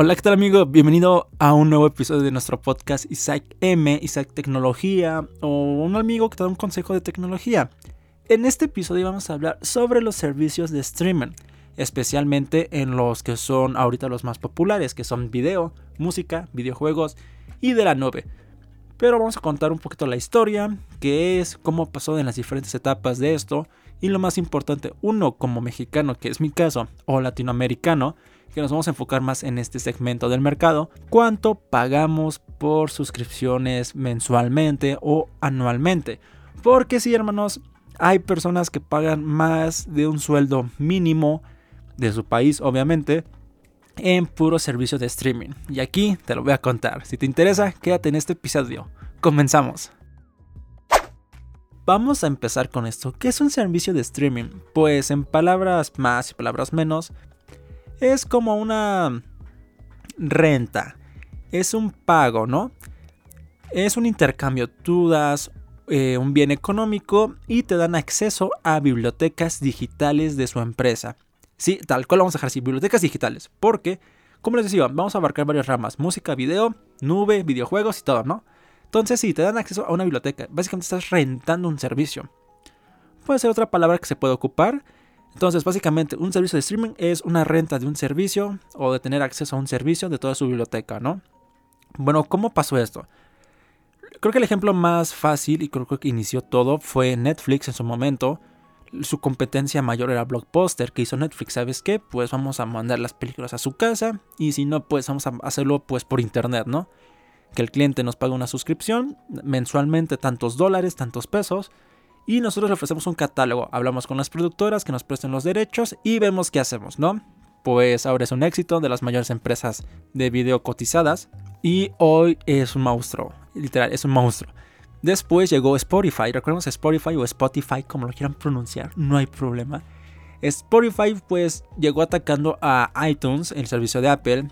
Hola, ¿qué tal amigo? Bienvenido a un nuevo episodio de nuestro podcast Isaac M, Isaac Tecnología o un amigo que te da un consejo de tecnología. En este episodio vamos a hablar sobre los servicios de streaming, especialmente en los que son ahorita los más populares, que son video, música, videojuegos y de la nube. Pero vamos a contar un poquito la historia, qué es, cómo pasó en las diferentes etapas de esto y lo más importante, uno como mexicano, que es mi caso, o latinoamericano, que nos vamos a enfocar más en este segmento del mercado, cuánto pagamos por suscripciones mensualmente o anualmente. Porque si hermanos, hay personas que pagan más de un sueldo mínimo de su país, obviamente, en puro servicio de streaming. Y aquí te lo voy a contar. Si te interesa, quédate en este episodio. Comenzamos. Vamos a empezar con esto. ¿Qué es un servicio de streaming? Pues en palabras más y palabras menos, es como una renta. Es un pago, ¿no? Es un intercambio. Tú das eh, un bien económico y te dan acceso a bibliotecas digitales de su empresa. Sí, tal cual vamos a dejar así, bibliotecas digitales. Porque, como les decía, vamos a abarcar varias ramas. Música, video, nube, videojuegos y todo, ¿no? Entonces, sí, te dan acceso a una biblioteca. Básicamente estás rentando un servicio. Puede ser otra palabra que se puede ocupar. Entonces, básicamente, un servicio de streaming es una renta de un servicio o de tener acceso a un servicio de toda su biblioteca, ¿no? Bueno, ¿cómo pasó esto? Creo que el ejemplo más fácil y creo que inició todo fue Netflix en su momento. Su competencia mayor era Blockbuster que hizo Netflix. ¿Sabes qué? Pues vamos a mandar las películas a su casa y si no, pues vamos a hacerlo pues por internet, ¿no? que el cliente nos paga una suscripción mensualmente, tantos dólares, tantos pesos, y nosotros le ofrecemos un catálogo. Hablamos con las productoras que nos presten los derechos y vemos qué hacemos, ¿no? Pues ahora es un éxito de las mayores empresas de video cotizadas y hoy es un monstruo, literal, es un monstruo. Después llegó Spotify, recordemos Spotify o Spotify, como lo quieran pronunciar, no hay problema. Spotify pues llegó atacando a iTunes, el servicio de Apple.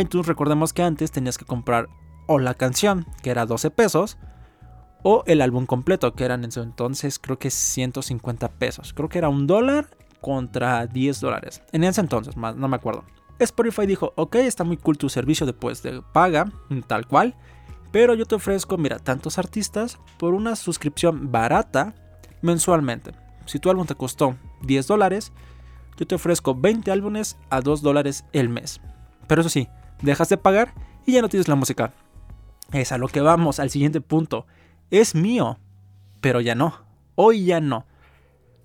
iTunes recordemos que antes tenías que comprar o la canción, que era 12 pesos, o el álbum completo, que eran en su entonces creo que 150 pesos. Creo que era un dólar contra 10 dólares. En ese entonces, no me acuerdo. Spotify dijo, ok, está muy cool tu servicio después de paga, tal cual, pero yo te ofrezco, mira, tantos artistas por una suscripción barata mensualmente. Si tu álbum te costó 10 dólares, yo te ofrezco 20 álbumes a 2 dólares el mes. Pero eso sí, dejas de pagar y ya no tienes la música. Es a lo que vamos, al siguiente punto. Es mío, pero ya no. Hoy ya no.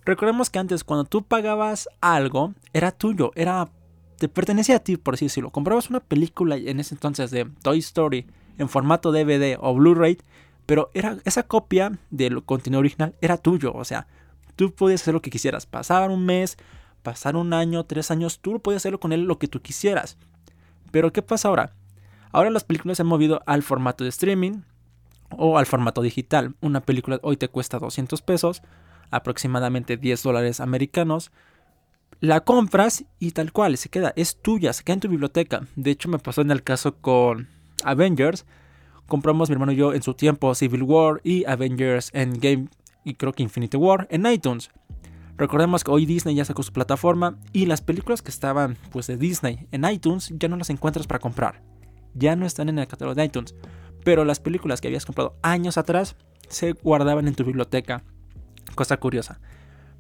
Recordemos que antes cuando tú pagabas algo, era tuyo, era te pertenecía a ti, por así decirlo. Comprabas una película en ese entonces de Toy Story en formato DVD o Blu-ray, pero era esa copia del contenido original era tuyo, o sea, tú podías hacer lo que quisieras. Pasar un mes, pasar un año, tres años, tú podías hacerlo con él lo que tú quisieras. Pero ¿qué pasa ahora? Ahora las películas se han movido al formato de streaming o al formato digital. Una película hoy te cuesta 200 pesos, aproximadamente 10 dólares americanos. La compras y tal cual, se queda, es tuya, se queda en tu biblioteca. De hecho, me pasó en el caso con Avengers. Compramos mi hermano y yo en su tiempo Civil War y Avengers Endgame y creo que Infinity War en iTunes. Recordemos que hoy Disney ya sacó su plataforma y las películas que estaban pues de Disney en iTunes ya no las encuentras para comprar ya no están en el catálogo de iTunes, pero las películas que habías comprado años atrás se guardaban en tu biblioteca. Cosa curiosa.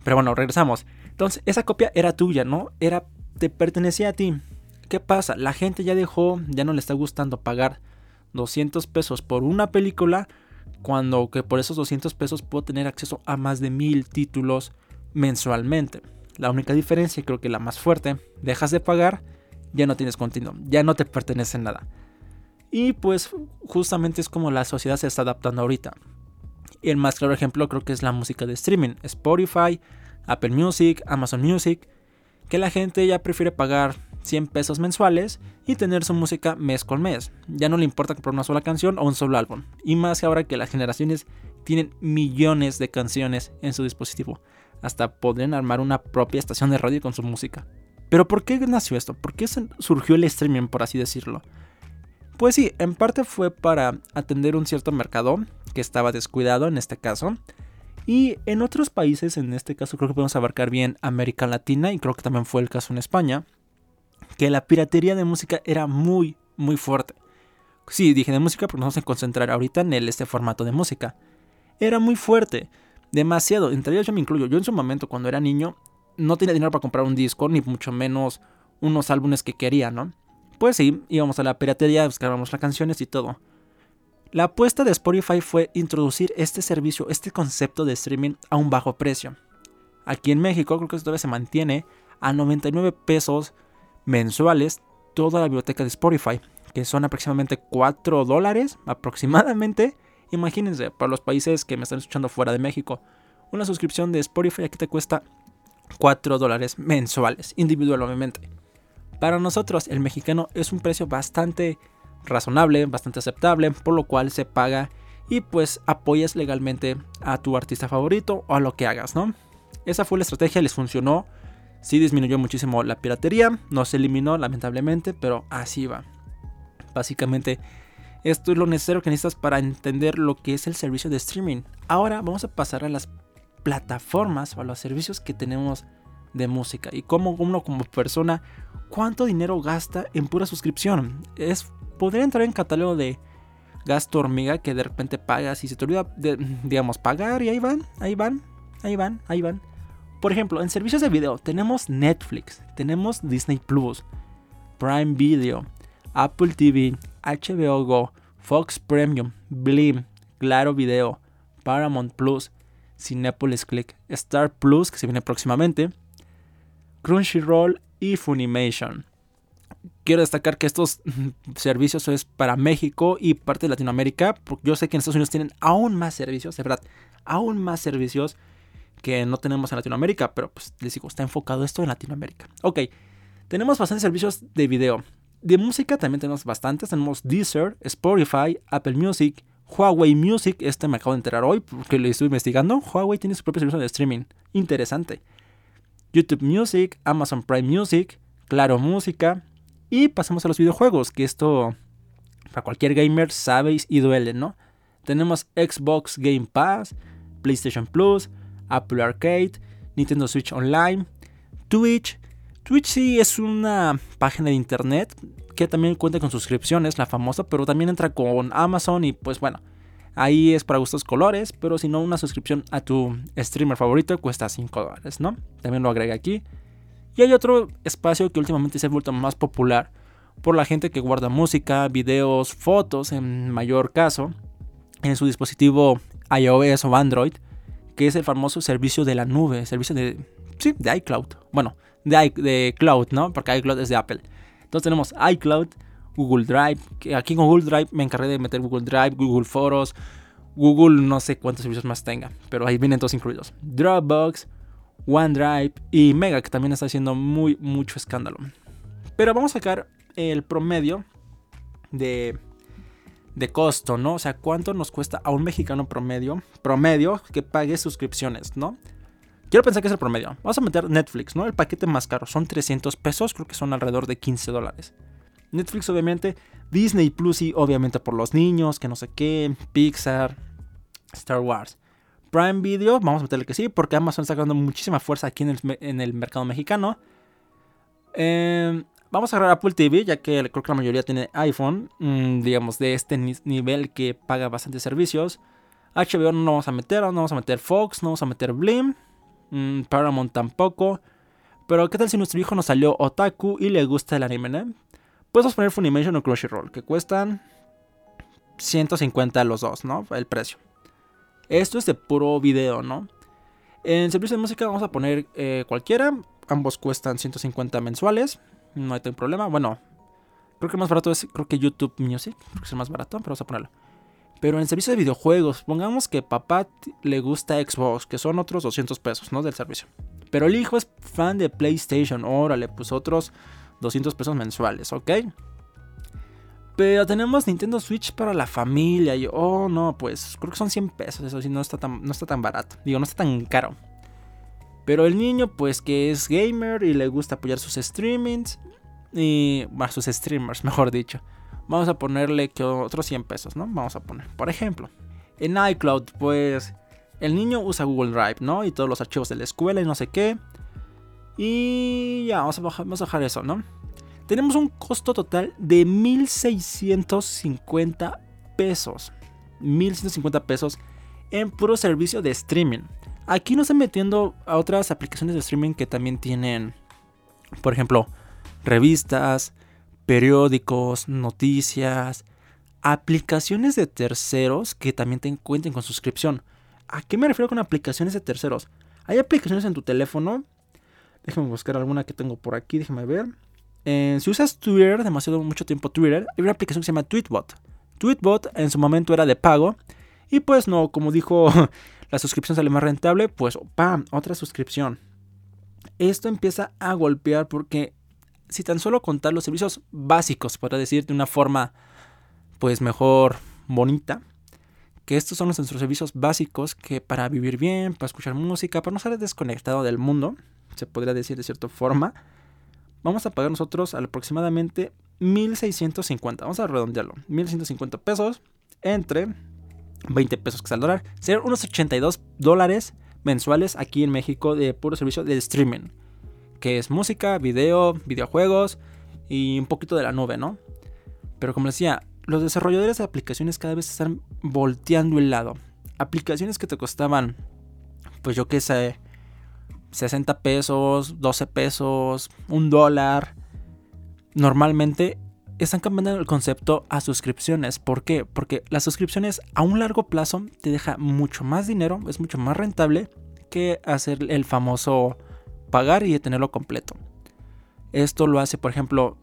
Pero bueno, regresamos. Entonces, esa copia era tuya, ¿no? Era te pertenecía a ti. ¿Qué pasa? La gente ya dejó, ya no le está gustando pagar 200 pesos por una película cuando que por esos 200 pesos puedo tener acceso a más de mil títulos mensualmente. La única diferencia, creo que la más fuerte, dejas de pagar, ya no tienes continuo, ya no te pertenece nada. Y pues justamente es como la sociedad se está adaptando ahorita. El más claro ejemplo creo que es la música de streaming. Spotify, Apple Music, Amazon Music. Que la gente ya prefiere pagar 100 pesos mensuales y tener su música mes con mes. Ya no le importa comprar una sola canción o un solo álbum. Y más que ahora que las generaciones tienen millones de canciones en su dispositivo. Hasta podrían armar una propia estación de radio con su música. Pero ¿por qué nació esto? ¿Por qué surgió el streaming, por así decirlo? Pues sí, en parte fue para atender un cierto mercado que estaba descuidado en este caso. Y en otros países, en este caso creo que podemos abarcar bien América Latina y creo que también fue el caso en España. que la piratería de música era muy, muy fuerte. Sí, dije de música porque nos vamos a concentrar ahorita en el, este formato de música. Era muy fuerte, demasiado. Entre ellos yo me incluyo. Yo en su momento, cuando era niño, no tenía dinero para comprar un disco, ni mucho menos unos álbumes que quería, ¿no? Pues sí, íbamos a la piratería, descargábamos las canciones y todo. La apuesta de Spotify fue introducir este servicio, este concepto de streaming a un bajo precio. Aquí en México creo que todavía se mantiene a 99 pesos mensuales toda la biblioteca de Spotify, que son aproximadamente 4 dólares aproximadamente. Imagínense, para los países que me están escuchando fuera de México, una suscripción de Spotify aquí te cuesta 4 dólares mensuales, individual obviamente. Para nosotros, el mexicano es un precio bastante razonable, bastante aceptable, por lo cual se paga y pues apoyas legalmente a tu artista favorito o a lo que hagas, ¿no? Esa fue la estrategia, les funcionó. Sí disminuyó muchísimo la piratería, no se eliminó lamentablemente, pero así va. Básicamente, esto es lo necesario que necesitas para entender lo que es el servicio de streaming. Ahora vamos a pasar a las plataformas o a los servicios que tenemos de música y cómo uno como persona cuánto dinero gasta en pura suscripción. Es podría entrar en catálogo de gasto hormiga que de repente pagas y se te olvida de, digamos pagar y ahí van, ahí van, ahí van, ahí van. Por ejemplo, en servicios de video tenemos Netflix, tenemos Disney Plus, Prime Video, Apple TV, HBO Go, Fox Premium, Blim, Claro Video, Paramount Plus, Cinepolis Click, Star Plus, que se viene próximamente, Crunchyroll y Funimation. Quiero destacar que estos servicios es para México y parte de Latinoamérica, porque yo sé que en Estados Unidos tienen aún más servicios, de verdad, aún más servicios que no tenemos en Latinoamérica, pero pues les digo, está enfocado esto en Latinoamérica. Ok, tenemos bastantes servicios de video. De música también tenemos bastantes, tenemos Deezer, Spotify, Apple Music, Huawei Music, este me acabo de enterar hoy porque lo estuve investigando. Huawei tiene su propio servicio de streaming, interesante. YouTube Music, Amazon Prime Music, Claro Música. Y pasamos a los videojuegos, que esto para cualquier gamer sabéis y duele, ¿no? Tenemos Xbox Game Pass, PlayStation Plus, Apple Arcade, Nintendo Switch Online, Twitch. Twitch sí es una página de internet que también cuenta con suscripciones, la famosa, pero también entra con Amazon y pues bueno, ahí es para gustos colores, pero si no, una suscripción a tu streamer favorito cuesta 5 dólares, ¿no? También lo agrega aquí. Y hay otro espacio que últimamente se ha vuelto más popular por la gente que guarda música, videos, fotos en mayor caso en su dispositivo iOS o Android que es el famoso servicio de la nube, servicio de, sí, de iCloud. Bueno, de, de Cloud, ¿no? Porque iCloud es de Apple. Entonces tenemos iCloud, Google Drive. Que aquí con Google Drive me encargué de meter Google Drive, Google Foros, Google no sé cuántos servicios más tenga, pero ahí vienen todos incluidos. Dropbox, OneDrive y Mega, que también está haciendo muy, mucho escándalo. Pero vamos a sacar el promedio de de costo, ¿no? O sea, ¿cuánto nos cuesta a un mexicano promedio, promedio que pague suscripciones, ¿no? Quiero pensar que es el promedio. Vamos a meter Netflix, ¿no? El paquete más caro son 300 pesos, creo que son alrededor de 15 dólares. Netflix obviamente, Disney Plus y obviamente por los niños, que no sé qué, Pixar, Star Wars. Prime Video, vamos a meterle que sí, porque Amazon está sacando muchísima fuerza aquí en el, en el mercado mexicano. Eh, Vamos a agarrar Apple TV, ya que creo que la mayoría tiene iPhone, mm, digamos, de este nivel que paga bastantes servicios. HBO no vamos a meter, no vamos a meter Fox, no vamos a meter Blim, mm, Paramount tampoco. Pero ¿qué tal si nuestro hijo nos salió otaku y le gusta el anime, ¿no? Podemos poner Funimation o Crunchyroll, que cuestan 150 los dos, ¿no? El precio. Esto es de puro video, ¿no? En servicio de música vamos a poner eh, cualquiera. Ambos cuestan 150 mensuales no hay problema. Bueno, creo que más barato es, creo que YouTube Music, creo que es más barato, pero vamos a ponerlo. Pero en servicio de videojuegos, pongamos que papá le gusta Xbox, que son otros 200 pesos, ¿no? Del servicio. Pero el hijo es fan de PlayStation, órale, pues otros 200 pesos mensuales, ¿ok? Pero tenemos Nintendo Switch para la familia. Y, oh, no, pues creo que son 100 pesos. Eso sí, no está tan, no está tan barato. Digo, no está tan caro. Pero el niño, pues que es gamer y le gusta apoyar sus streamings. Y. Bueno, sus streamers, mejor dicho. Vamos a ponerle que otros 100 pesos, ¿no? Vamos a poner. Por ejemplo, en iCloud, pues. El niño usa Google Drive, ¿no? Y todos los archivos de la escuela y no sé qué. Y ya, vamos a bajar, vamos a bajar eso, ¿no? tenemos un costo total de 1.650 pesos. 1.150 pesos en puro servicio de streaming. Aquí no estoy metiendo a otras aplicaciones de streaming que también tienen, por ejemplo, revistas, periódicos, noticias, aplicaciones de terceros que también te cuenten con suscripción. ¿A qué me refiero con aplicaciones de terceros? Hay aplicaciones en tu teléfono. Déjame buscar alguna que tengo por aquí, déjame ver. Eh, si usas Twitter, demasiado mucho tiempo Twitter, hay una aplicación que se llama Tweetbot. Tweetbot en su momento era de pago. Y pues no, como dijo, la suscripción sale más rentable, pues ¡pam! Otra suscripción. Esto empieza a golpear porque si tan solo contar los servicios básicos, para decir de una forma pues mejor bonita, que estos son nuestros servicios básicos que para vivir bien, para escuchar música, para no estar desconectado del mundo, se podría decir de cierta forma, vamos a pagar nosotros aproximadamente 1650, vamos a redondearlo, 1150 pesos entre 20 pesos que es el dólar, serían unos 82 dólares mensuales aquí en México de puro servicio de streaming, que es música, video, videojuegos y un poquito de la nube, ¿no? Pero como decía, los desarrolladores de aplicaciones cada vez están volteando el lado. Aplicaciones que te costaban, pues yo qué sé, 60 pesos, 12 pesos, un dólar. Normalmente están cambiando el concepto a suscripciones. ¿Por qué? Porque las suscripciones a un largo plazo te deja mucho más dinero, es mucho más rentable que hacer el famoso pagar y tenerlo completo. Esto lo hace, por ejemplo,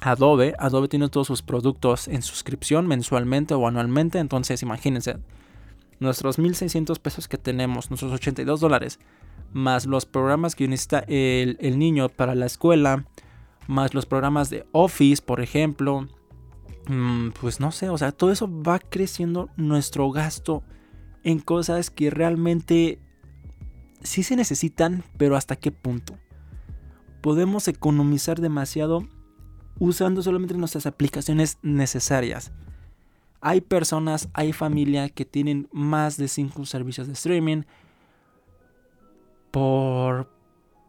Adobe. Adobe tiene todos sus productos en suscripción mensualmente o anualmente. Entonces, imagínense, nuestros 1600 pesos que tenemos, nuestros 82 dólares, más los programas que necesita el, el niño para la escuela, más los programas de Office, por ejemplo. Mm, pues no sé, o sea, todo eso va creciendo nuestro gasto en cosas que realmente sí se necesitan, pero hasta qué punto. Podemos economizar demasiado usando solamente nuestras aplicaciones necesarias. Hay personas, hay familia que tienen más de 5 servicios de streaming. Por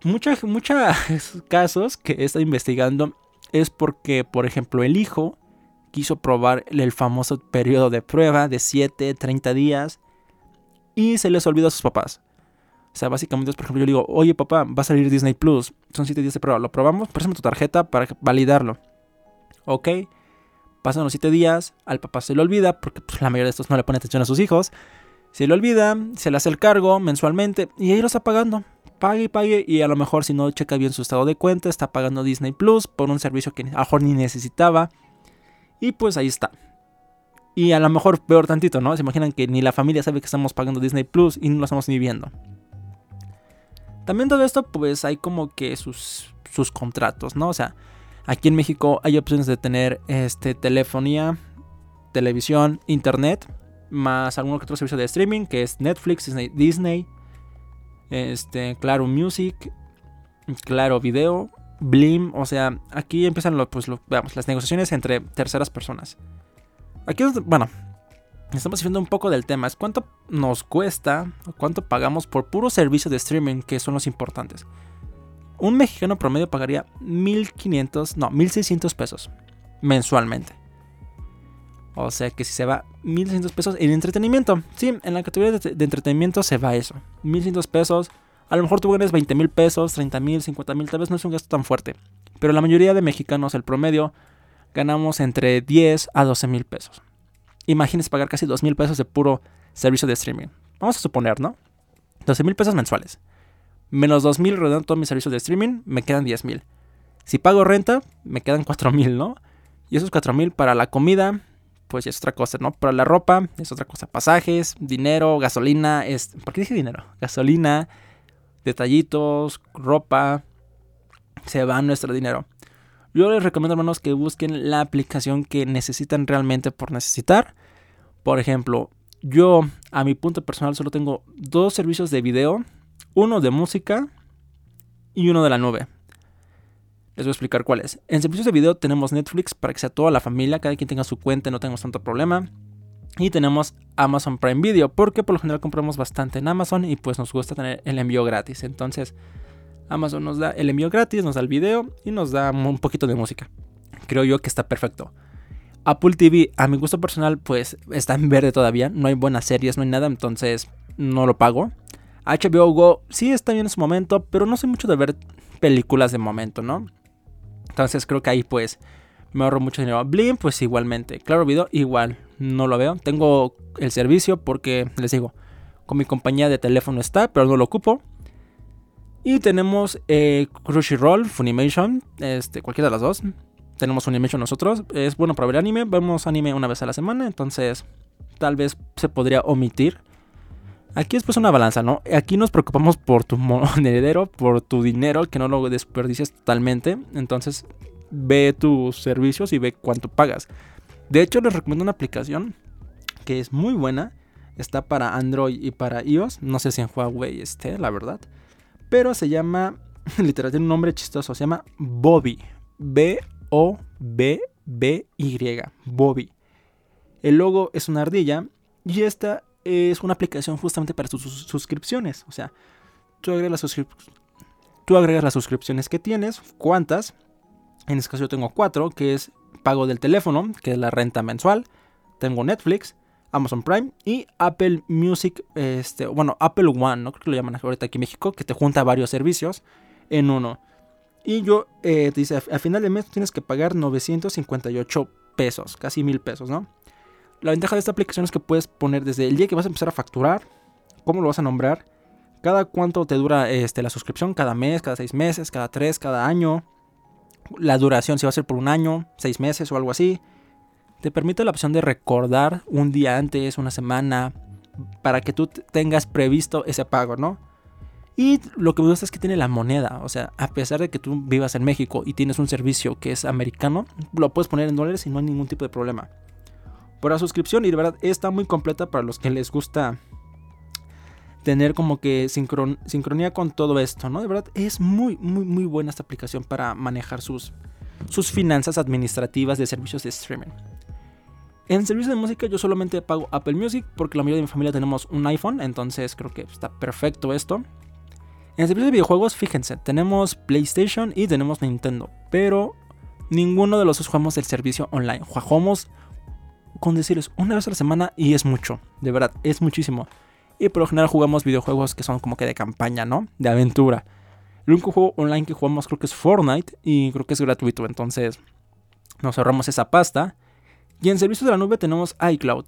muchos casos que he estado investigando es porque, por ejemplo, el hijo quiso probar el famoso periodo de prueba de 7, 30 días y se les olvidó a sus papás. O sea, básicamente, por ejemplo, yo le digo, oye papá, va a salir Disney Plus. Son 7 días de prueba. ¿Lo probamos? Préstame tu tarjeta para validarlo. Ok. Pasan los 7 días. Al papá se le olvida, porque pues, la mayoría de estos no le pone atención a sus hijos. Se le olvida, se le hace el cargo mensualmente y ahí lo está pagando. Pague y pague. Y a lo mejor, si no checa bien su estado de cuenta, está pagando Disney Plus por un servicio que a lo mejor ni necesitaba. Y pues ahí está. Y a lo mejor peor tantito, ¿no? Se imaginan que ni la familia sabe que estamos pagando Disney Plus y no lo estamos ni viendo. También todo esto, pues hay como que sus, sus contratos, ¿no? O sea, aquí en México hay opciones de tener este, telefonía, televisión, internet, más algún otro servicio de streaming, que es Netflix, Disney, este, Claro Music, Claro Video, Blim, o sea, aquí empiezan pues, las negociaciones entre terceras personas. Aquí, bueno, estamos viendo un poco del tema. Es cuánto nos cuesta, cuánto pagamos por puro servicio de streaming, que son los importantes. Un mexicano promedio pagaría 1500, no, 1600 pesos mensualmente. O sea que si se va 1600 pesos en entretenimiento. Sí, en la categoría de, entretenimiento se va eso. 1600 pesos. A lo mejor tú ganas 20 mil pesos, 30 mil, 50 mil. Tal vez no es un gasto tan fuerte. Pero la mayoría de mexicanos, el promedio, ganamos entre 10 a 12 mil pesos. Imagínense pagar casi 2 mil pesos de puro servicio de streaming. Vamos a suponer, ¿no? 12 mil pesos mensuales. Menos 2 mil redondos todos mis servicios de streaming, me quedan 10 mil. Si pago renta, me quedan 4 mil, ¿no? Y esos 4 mil para la comida, pues es otra cosa, ¿no? Para la ropa, es otra cosa. Pasajes, dinero, gasolina, es... ¿por qué dije dinero? Gasolina, detallitos, ropa, se va nuestro dinero. Yo les recomiendo, hermanos, que busquen la aplicación que necesitan realmente por necesitar. Por ejemplo, yo a mi punto personal solo tengo dos servicios de video, uno de música y uno de la nube. Les voy a explicar cuáles. En servicios de video tenemos Netflix para que sea toda la familia, cada quien tenga su cuenta, no tengamos tanto problema. Y tenemos Amazon Prime Video, porque por lo general compramos bastante en Amazon y pues nos gusta tener el envío gratis. Entonces, Amazon nos da el envío gratis, nos da el video y nos da un poquito de música. Creo yo que está perfecto. Apple TV, a mi gusto personal, pues está en verde todavía. No hay buenas series, no hay nada, entonces no lo pago. HBO Go sí está bien en su momento, pero no soy mucho de ver películas de momento, ¿no? Entonces creo que ahí pues me ahorro mucho dinero. Blim, pues igualmente. Claro Video, igual, no lo veo. Tengo el servicio porque, les digo, con mi compañía de teléfono está, pero no lo ocupo. Y tenemos eh, Crunchyroll, Funimation, este, cualquiera de las dos. Tenemos Funimation nosotros. Es bueno para ver anime. Vemos anime una vez a la semana. Entonces, tal vez se podría omitir. Aquí es pues una balanza, ¿no? Aquí nos preocupamos por tu monedero, por tu dinero, que no lo desperdicies totalmente. Entonces, ve tus servicios y ve cuánto pagas. De hecho, les recomiendo una aplicación que es muy buena. Está para Android y para iOS. No sé si en Huawei esté, la verdad. Pero se llama, literal, tiene un nombre chistoso. Se llama Bobby. B-O-B-B-Y. Bobby. El logo es una ardilla. Y esta es una aplicación justamente para sus suscripciones. O sea, tú agregas, las tú agregas las suscripciones que tienes. ¿Cuántas? En este caso yo tengo cuatro, que es pago del teléfono, que es la renta mensual. Tengo Netflix, Amazon Prime y Apple Music, este, bueno, Apple One, ¿no? Creo que lo llaman ahorita aquí en México, que te junta varios servicios en uno. Y yo, eh, te dice, a final de mes tienes que pagar 958 pesos, casi mil pesos, ¿no? La ventaja de esta aplicación es que puedes poner desde el día que vas a empezar a facturar, cómo lo vas a nombrar, cada cuánto te dura este, la suscripción, cada mes, cada seis meses, cada tres, cada año, la duración, si va a ser por un año, seis meses o algo así te permite la opción de recordar un día antes, una semana, para que tú tengas previsto ese pago, ¿no? Y lo que me gusta es que tiene la moneda, o sea, a pesar de que tú vivas en México y tienes un servicio que es americano, lo puedes poner en dólares y no hay ningún tipo de problema. Por la suscripción y de verdad está muy completa para los que les gusta tener como que sincronía con todo esto, ¿no? De verdad es muy, muy, muy buena esta aplicación para manejar sus, sus finanzas administrativas de servicios de streaming. En servicio de música yo solamente pago Apple Music porque la mayoría de mi familia tenemos un iPhone, entonces creo que está perfecto esto. En servicio de videojuegos, fíjense, tenemos PlayStation y tenemos Nintendo, pero ninguno de los dos jugamos el servicio online. Jugamos con decirles una vez a la semana y es mucho, de verdad, es muchísimo. Y por lo general jugamos videojuegos que son como que de campaña, ¿no? De aventura. El único juego online que jugamos creo que es Fortnite y creo que es gratuito, entonces nos ahorramos esa pasta. Y en servicios de la nube tenemos iCloud.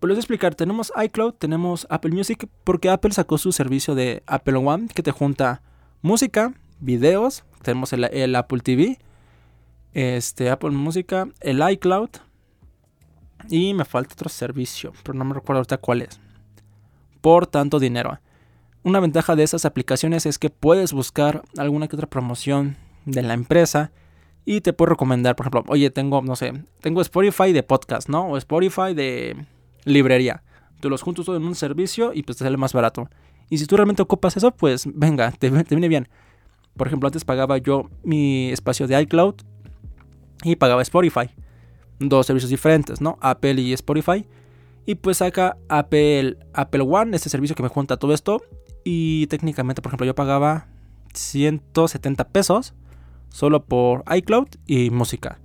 Pues les voy a explicar, tenemos iCloud, tenemos Apple Music, porque Apple sacó su servicio de Apple One que te junta música, videos, tenemos el, Apple TV, este, Apple Música, el iCloud y me falta otro servicio, pero no me recuerdo ahorita cuál es. Por tanto dinero. Una ventaja de esas aplicaciones es que puedes buscar alguna que otra promoción de la empresa y te puedo recomendar, por ejemplo, oye, tengo, no sé, tengo Spotify de podcast, ¿no? O Spotify de librería. Tú los juntos todo en un servicio y pues te sale más barato. Y si tú realmente ocupas eso, pues venga, te, viene bien. Por ejemplo, antes pagaba yo mi espacio de iCloud y pagaba Spotify. Dos servicios diferentes, ¿no? Apple y Spotify. Y pues saca Apple, Apple One, este servicio que me junta todo esto. Y técnicamente, por ejemplo, yo pagaba 170 pesos solo por iCloud y música.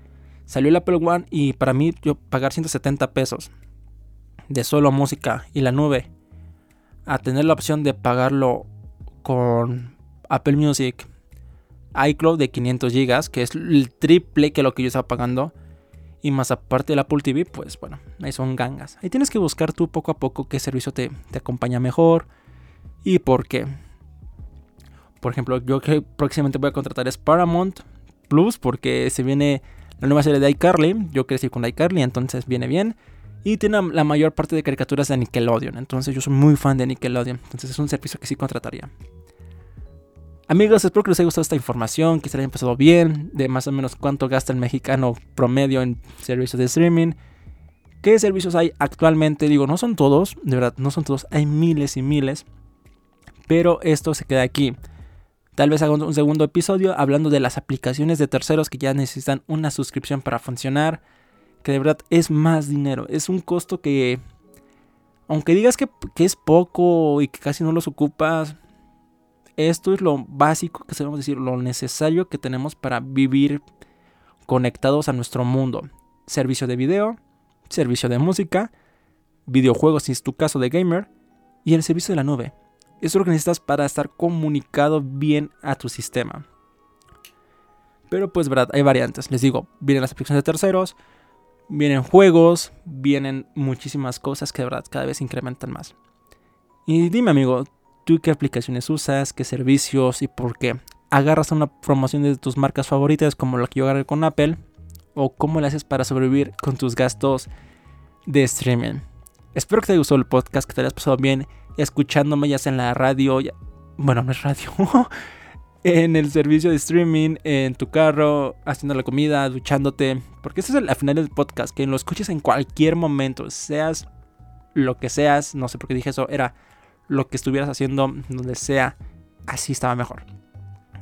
Salió el Apple One y para mí yo pagar 170 pesos de solo música y la nube a tener la opción de pagarlo con Apple Music, iCloud de 500 GB, que es el triple que lo que yo estaba pagando, y más aparte el Apple TV, pues bueno, ahí son gangas. Ahí tienes que buscar tú poco a poco qué servicio te, te acompaña mejor y por qué. Por ejemplo, yo que próximamente voy a contratar es Paramount Plus porque se viene la nueva serie de iCarly. Yo crecí con iCarly, entonces viene bien. Y tiene la mayor parte de caricaturas de Nickelodeon. Entonces yo soy muy fan de Nickelodeon. Entonces es un servicio que sí contrataría. Amigos, espero que les haya gustado esta información, que se haya empezado bien, de más o menos cuánto gasta el mexicano promedio en servicios de streaming. ¿Qué servicios hay actualmente? Digo, no son todos, de verdad, no son todos, hay miles y miles. Pero esto se queda aquí. Tal vez haga un segundo episodio hablando de las aplicaciones de terceros que ya necesitan una suscripción para funcionar. Que de verdad es más dinero. Es un costo que, aunque digas que, es poco y que casi no los ocupas, esto es lo básico que sabemos decir, lo necesario que tenemos para vivir conectados a nuestro mundo. Servicio de video, servicio de música, videojuegos si es tu caso de gamer, y el servicio de la nube. Eso es lo que necesitas para estar comunicado bien a tu sistema. Pero pues verdad, hay variantes. Les digo, vienen las aplicaciones de terceros, vienen juegos, vienen muchísimas cosas que de verdad cada vez incrementan más. Y dime amigo, ¿tú qué aplicaciones usas? ¿Qué servicios? ¿Y por qué? ¿Agarras una promoción de tus marcas favoritas como la que yo agarré con Apple? ¿O cómo le haces para sobrevivir con tus gastos de streaming? Espero que te haya gustado el podcast, que te hayas pasado bien escuchándome ya sea en la radio, bueno, no es radio, en el servicio de streaming, en tu carro, haciendo la comida, duchándote, porque ese es el final del podcast, que lo escuches en cualquier momento, seas lo que seas, no sé por qué dije eso, era lo que estuvieras haciendo, donde sea, así estaba mejor.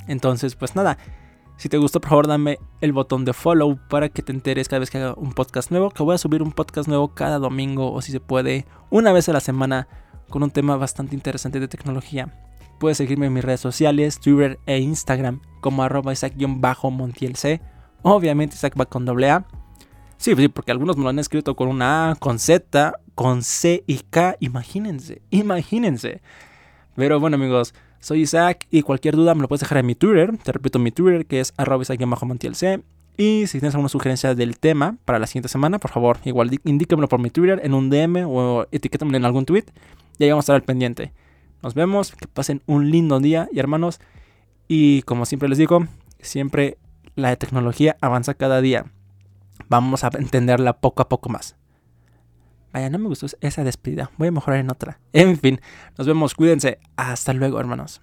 Entonces, pues nada, si te gustó, por favor, dame el botón de follow para que te enteres cada vez que haga un podcast nuevo. Que voy a subir un podcast nuevo cada domingo o si se puede, una vez a la semana con un tema bastante interesante de tecnología. Puedes seguirme en mis redes sociales, Twitter e Instagram como arroba Isaac-montielc. Obviamente Isaac va con doble A. Sí, sí, porque algunos me lo han escrito con una A, con Z, con C y K. Imagínense, imagínense. Pero bueno amigos, soy Isaac y cualquier duda me lo puedes dejar en mi Twitter. Te repito mi Twitter que es arroba Isaac-montielc. Y si tienes alguna sugerencia del tema para la siguiente semana, por favor, igual indíquemelo por mi Twitter en un DM o etiquétamelo en algún tweet. Y ahí vamos a estar al pendiente. Nos vemos, que pasen un lindo día y hermanos. Y como siempre les digo, siempre la tecnología avanza cada día. Vamos a entenderla poco a poco más. Vaya, no me gustó esa despedida. Voy a mejorar en otra. En fin, nos vemos. Cuídense. Hasta luego, hermanos.